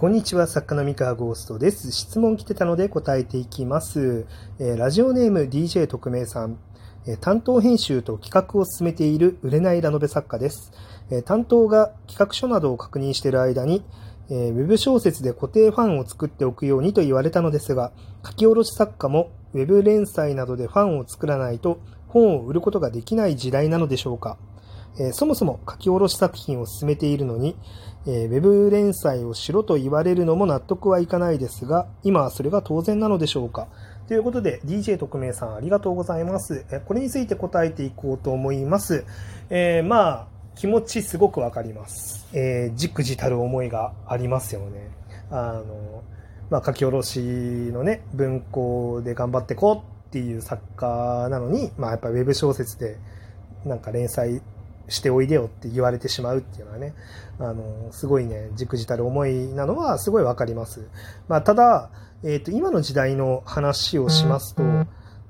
こんにちは、作家の三河ゴーストです。質問来てたので答えていきます。えー、ラジオネーム DJ 特命さん、えー、担当編集と企画を進めている売れないラノベ作家です。えー、担当が企画書などを確認している間に、えウェブ小説で固定ファンを作っておくようにと言われたのですが、書き下ろし作家もウェブ連載などでファンを作らないと本を売ることができない時代なのでしょうか。えそもそも書き下ろし作品を進めているのに、えー、ウェブ連載をしろと言われるのも納得はいかないですが、今はそれが当然なのでしょうか。ということで、DJ 特命さんありがとうございます。えこれについて答えていこうと思います。えー、まあ、気持ちすごくわかります。えー、じくじたる思いがありますよね。あの、まあ、書き下ろしのね、文庫で頑張ってこうっていう作家なのに、まあ、やっぱウェブ小説でなんか連載しておいでよって言われてしまうっていうのはね、あの、すごいね、じくじたる思いなのはすごいわかります。まあ、ただ、えっ、ー、と、今の時代の話をしますと、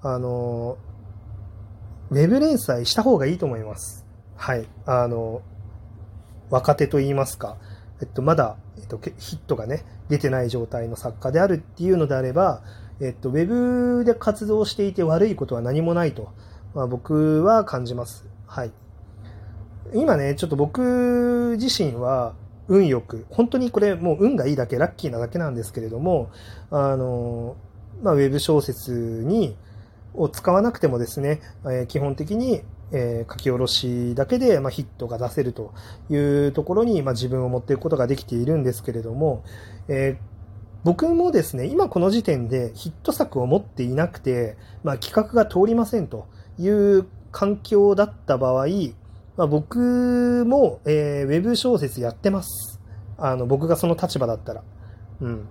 あの、ウェブ連載した方がいいと思います。はい。あの、若手と言いますか、えっと、まだ、えっと、ヒットがね、出てない状態の作家であるっていうのであれば、えっと、ウェブで活動していて悪いことは何もないと、まあ、僕は感じます。はい。今ね、ちょっと僕自身は運よく、本当にこれもう運がいいだけ、ラッキーなだけなんですけれども、あの、まあ、ウェブ小説に、を使わなくてもですね、え、基本的に、えー、書き下ろしだけで、ま、ヒットが出せるというところに、ま、自分を持っていくことができているんですけれども、えー、僕もですね、今この時点でヒット作を持っていなくて、まあ、企画が通りませんという環境だった場合、まあ、僕も、えー、ウェブ小説やってます。あの、僕がその立場だったら。うん。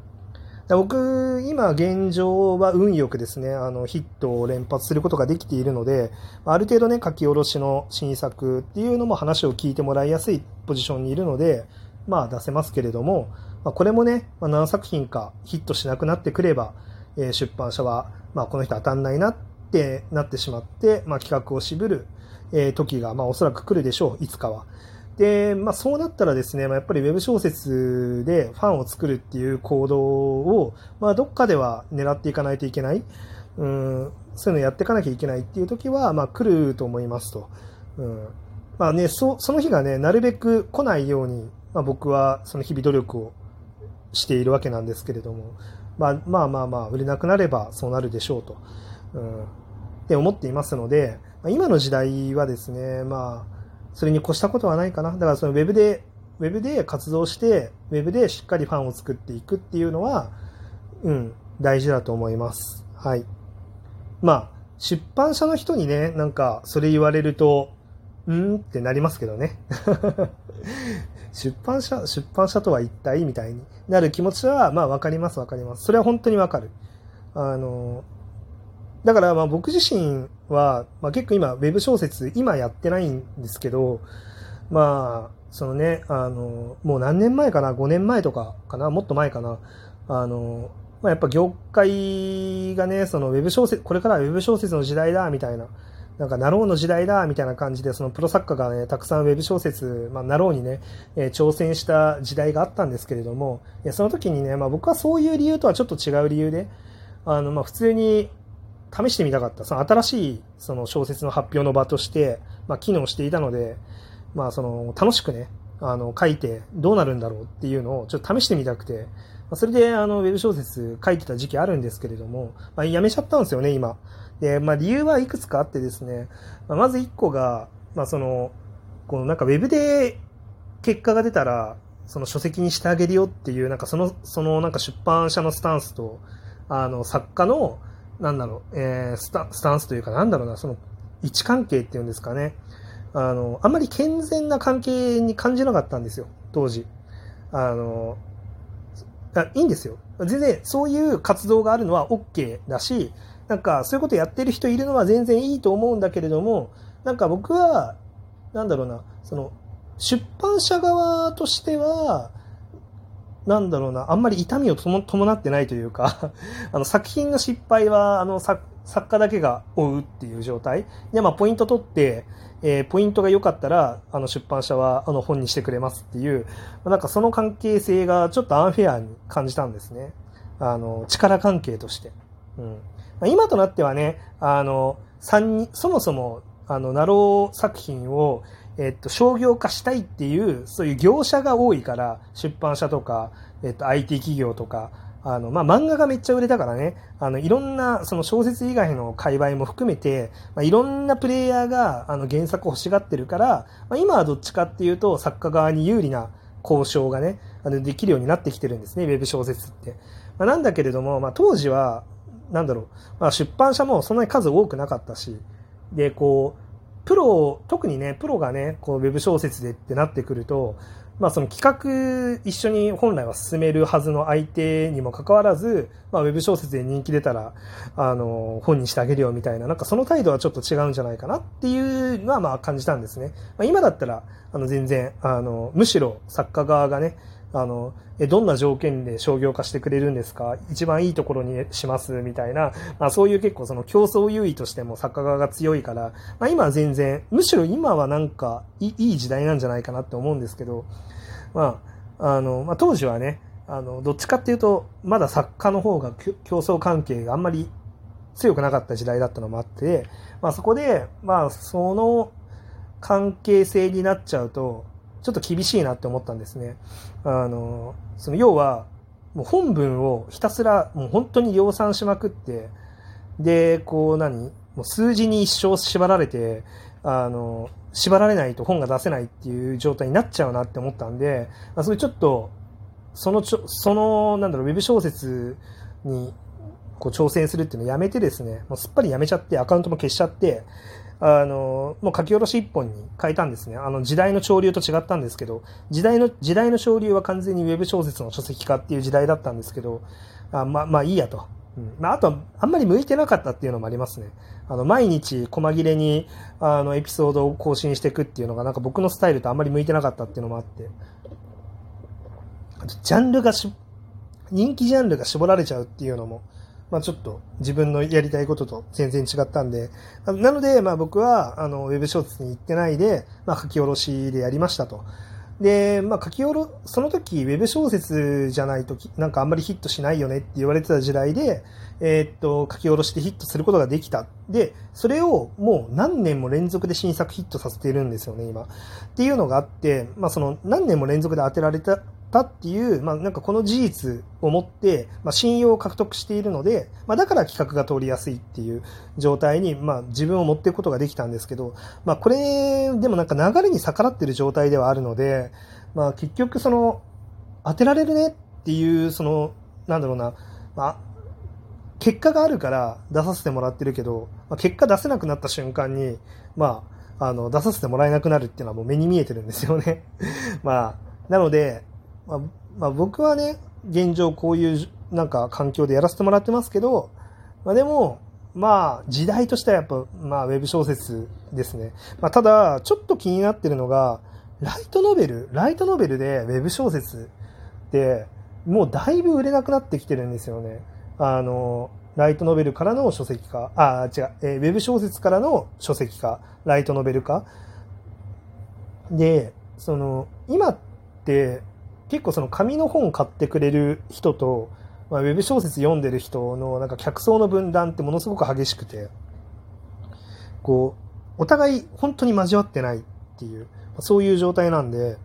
僕、今現状は運よくですね、あの、ヒットを連発することができているので、ある程度ね、書き下ろしの新作っていうのも話を聞いてもらいやすいポジションにいるので、まあ出せますけれども、まあ、これもね、まあ、何作品かヒットしなくなってくれば、えー、出版社は、まあこの人当たんないなってなってしまって、まあ企画を渋るえ時が、まあ、おそらく来るでしょう、いつかは。で、まあ、そうなったらですね、まあ、やっぱりウェブ小説でファンを作るっていう行動を、まあ、どっかでは狙っていかないといけない。うん、そういうのやっていかなきゃいけないっていう時は、まあ、来ると思いますと。うん。まあね、そ、その日がね、なるべく来ないように、まあ、僕はその日々努力をしているわけなんですけれども、まあ、まあまあまあ、売れなくなればそうなるでしょうと。うん。って思っていますので、まあ今の時代はですね、まあ、それに越したことはないかな。だからそのウェブで、ウェブで活動して、ウェブでしっかりファンを作っていくっていうのは、うん、大事だと思います。はい。まあ、出版社の人にね、なんか、それ言われると、うん？ってなりますけどね。出版社、出版社とは一体？みたいになる気持ちは、まあわかりますわかります。それは本当にわかる。あの、だからまあ僕自身は、まあ、結構今、ウェブ小説、今やってないんですけど、まあ、そのね、あの、もう何年前かな、5年前とかかな、もっと前かな、あの、まあ、やっぱ業界がね、そのウェブ小説、これからはウェブ小説の時代だ、みたいな、なんか、なろうの時代だ、みたいな感じで、そのプロ作家がね、たくさんウェブ小説、まあ、なろうにね、えー、挑戦した時代があったんですけれども、その時にね、まあ、僕はそういう理由とはちょっと違う理由で、あの、まあ、普通に、試してみたかった、その新しいその小説の発表の場として、まあ、機能していたので、まあ、その楽しくね、あの書いてどうなるんだろうっていうのをちょっと試してみたくて、それであのウェブ小説書いてた時期あるんですけれども、まあ、やめちゃったんですよね、今。で、まあ、理由はいくつかあってですね、ま、ず1個が、まあ、その、このなんかウェブで結果が出たら、その書籍にしてあげるよっていう、なんかその、そのなんか出版社のスタンスと、あの、作家の、なんだろう、えー、スタスタンスというか、なんだろうな、その、位置関係っていうんですかね。あの、あんまり健全な関係に感じなかったんですよ、当時。あの、あいいんですよ。全然、そういう活動があるのは OK だし、なんか、そういうことやってる人いるのは全然いいと思うんだけれども、なんか僕は、なんだろうな、その、出版社側としては、なんだろうな、あんまり痛みを伴ってないというか あの作品の失敗は、あの作家だけが追うっていう状態。で、まあ、ポイント取って、えー、ポイントが良かったらあの出版社はあの本にしてくれますっていうなんかその関係性がちょっとアンフェアに感じたんですね。あの力関係として、うん。まあ、今となってはねあの3人そもそもあのナロー作品をえっと、商業化したいっていう、そういう業者が多いから、出版社とか、えっと、IT 企業とか、あの、まあ、漫画がめっちゃ売れたからね、あの、いろんな、その小説以外の界隈も含めて、まあ、いろんなプレイヤーが、あの、原作を欲しがってるから、まあ、今はどっちかっていうと、作家側に有利な交渉がね、あの、できるようになってきてるんですね、ウェブ小説って。まあ、なんだけれども、まあ、当時は、なんだろう、まあ、出版社もそんなに数多くなかったし、で、こう、プロ、特にね、プロがね、こう、ウェブ小説でってなってくると、まあ、その企画一緒に本来は進めるはずの相手にもかかわらず、まあ、ウェブ小説で人気出たら、あの、本にしてあげるよみたいな、なんかその態度はちょっと違うんじゃないかなっていうのは、まあ、感じたんですね。まあ、今だったら、あの、全然、あの、むしろ作家側がね、あの、え、どんな条件で商業化してくれるんですか？一番いいところにしますみたいな、まあそういう結構その競争優位としても作家側が強いから、まあ今は全然、むしろ今はなんかいい時代なんじゃないかなって思うんですけど、まあ、あの、まあ当時はね、あの、どっちかっていうと、まだ作家の方が競争関係があんまり強くなかった時代だったのもあって、まあそこで、まあその関係性になっちゃうと、ちょっと厳しいなって思ったんですね。あの、その要は、もう本文をひたすらもう本当に量産しまくって、で、こう何もう数字に一生縛られて、あの、縛られないと本が出せないっていう状態になっちゃうなって思ったんで、まあ、それちょっと、そのちょ、その、なんだろう、ウェブ小説にこう挑戦するっていうのをやめてですね、もうすっぱりやめちゃって、アカウントも消しちゃって、あの、もう書き下ろし一本に変えたんですね。あの、時代の潮流と違ったんですけど、時代の、時代の潮流は完全にウェブ小説の書籍化っていう時代だったんですけど、あまあ、まあいいやと。まあ、あと、あんまり向いてなかったっていうのもありますね。あの、毎日、細切れに、あの、エピソードを更新していくっていうのが、なんか僕のスタイルとあんまり向いてなかったっていうのもあって。あと、ジャンルがし、人気ジャンルが絞られちゃうっていうのも、まあ、ちょっと自分のやりたいことと全然違ったんで、なので、まあ、僕は、あの、ウェブ小説に行ってないで、まあ、書き下ろしでやりましたと。で、まあ、書き下ろ、その時、ウェブ小説じゃないとなんかあんまりヒットしないよねって言われてた時代で、えー、っと、書き下ろしてヒットすることができた。で、それをもう何年も連続で新作ヒットさせているんですよね、今。っていうのがあって、まあ、その何年も連続で当てられたたっていう、まあ、なんかこの事実をもって、まあ、信用を獲得しているので、まあ、だから企画が通りやすいっていう状態に、まあ、自分を持っていくことができたんですけど、まあ、これ、でもなんか流れに逆らってる状態ではあるので、まあ、結局その、当てられるねっていう、その、なんだろうな、まあ、結果があるから出させてもらってるけど、まあ、結果出せなくなった瞬間に、まあ、あの、出させてもらえなくなるっていうのはもう目に見えてるんですよね。まあ、なので、まあ、まあ、僕はね、現状こういうなんか環境でやらせてもらってますけど、まあ、でも、まあ、時代としてはやっぱ、まあ、ウェブ小説ですね。まあ、ただ、ちょっと気になってるのが、ライトノベル、ライトノベルでウェブ小説って、もうだいぶ売れなくなってきてるんですよね。あの、ライトノベルからの書籍化、あ、違う、えー、ウェブ小説からの書籍化、ライトノベル化。で、その、今って、結構その紙の本買ってくれる人と、まあ、ウェブ小説読んでる人のなんか客層の分断ってものすごく激しくて、こう、お互い本当に交わってないっていう、そういう状態なんで、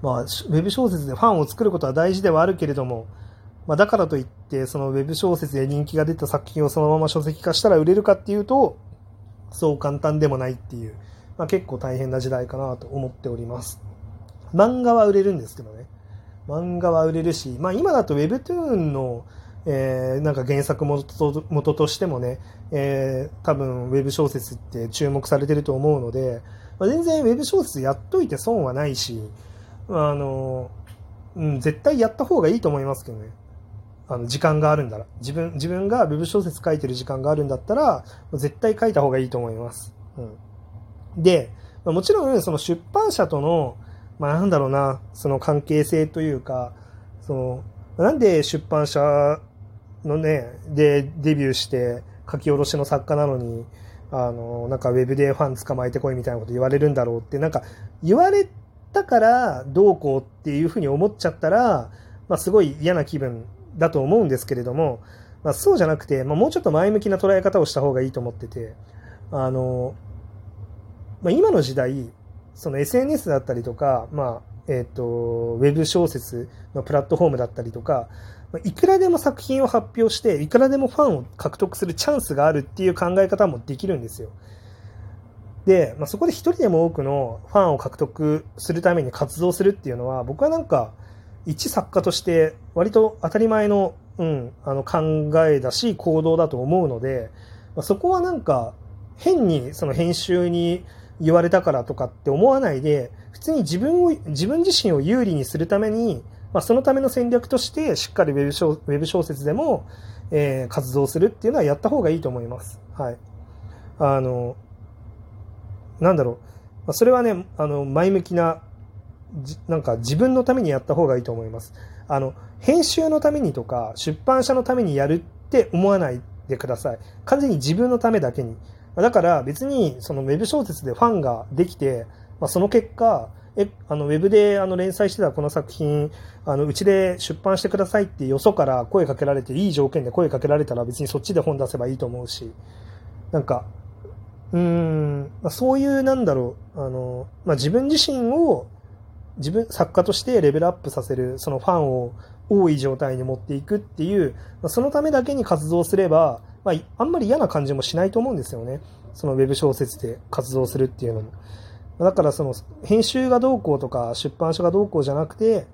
まあ、ウェブ小説でファンを作ることは大事ではあるけれども、まあ、だからといって、そのウェブ小説で人気が出た作品をそのまま書籍化したら売れるかっていうと、そう簡単でもないっていう、まあ、結構大変な時代かなと思っております。漫画は売れるんですけどね。漫画は売れるし、まあ今だと Webtoon の、えー、なんか原作元と元としてもね、えー、多分 Web 小説って注目されてると思うので、まあ、全然 Web 小説やっといて損はないし、あの、うん、絶対やった方がいいと思いますけどね。あの、時間があるんだら。自分、自分が Web 小説書いてる時間があるんだったら、絶対書いた方がいいと思います。うん。で、もちろん、その出版社との、まあなんだろうな、その関係性というか、その、なんで出版社のね、でデビューして書き下ろしの作家なのに、あの、なんかウェブでファン捕まえてこいみたいなこと言われるんだろうって、なんか言われたからどうこうっていうふうに思っちゃったら、まあ、すごい嫌な気分だと思うんですけれども、まあ、そうじゃなくて、まあ、もうちょっと前向きな捉え方をした方がいいと思ってて、あの、まあ、今の時代、その SNS だったりとか、まあ、えっ、ー、と、ウェブ小説のプラットフォームだったりとか、いくらでも作品を発表して、いくらでもファンを獲得するチャンスがあるっていう考え方もできるんですよ。で、まあ、そこで一人でも多くのファンを獲得するために活動するっていうのは、僕はなんか、一作家として割と当たり前の、うん、あの考えだし、行動だと思うので、まあ、そこはなんか、変にその編集に言われたからとかって思わないで、普通に自分を、自分自身を有利にするために、まあ、そのための戦略として、しっかりウェブ小ウェブ小説でも、えー、活動するっていうのはやった方がいいと思います。はい。あの、なんだろう。それはね、あの、前向きな、なんか自分のためにやった方がいいと思います。あの、編集のためにとか、出版社のためにやるって思わないでください。完全に自分のためだけに。まだから別にそのウェブ小説でファンができて、まあ、その結果、え、あの、ウェブであの連載してたこの作品、あの、うちで出版してくださいってよそから声かけられて、いい条件で声かけられたら別にそっちで本出せばいいと思うし、なんか、うん、まあ、そういうなんだろう、あの、まあ、自分自身を、自分、作家としてレベルアップさせる、そのファンを多い状態に持っていくっていう、まあ、そのためだけに活動すれば、まあ、あんまり嫌な感じもしないと思うんですよね。そのウェブ小説で活動するっていうのも。だからその編集がどうこうとか出版社がどうこうじゃなくて、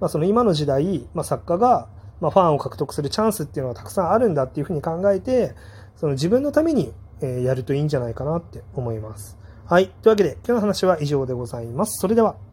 まあ、その今の時代、まあ、作家がまあファンを獲得するチャンスっていうのはたくさんあるんだっていうふうに考えて、その自分のためにやるといいんじゃないかなって思います。はい。というわけで今日の話は以上でございます。それでは。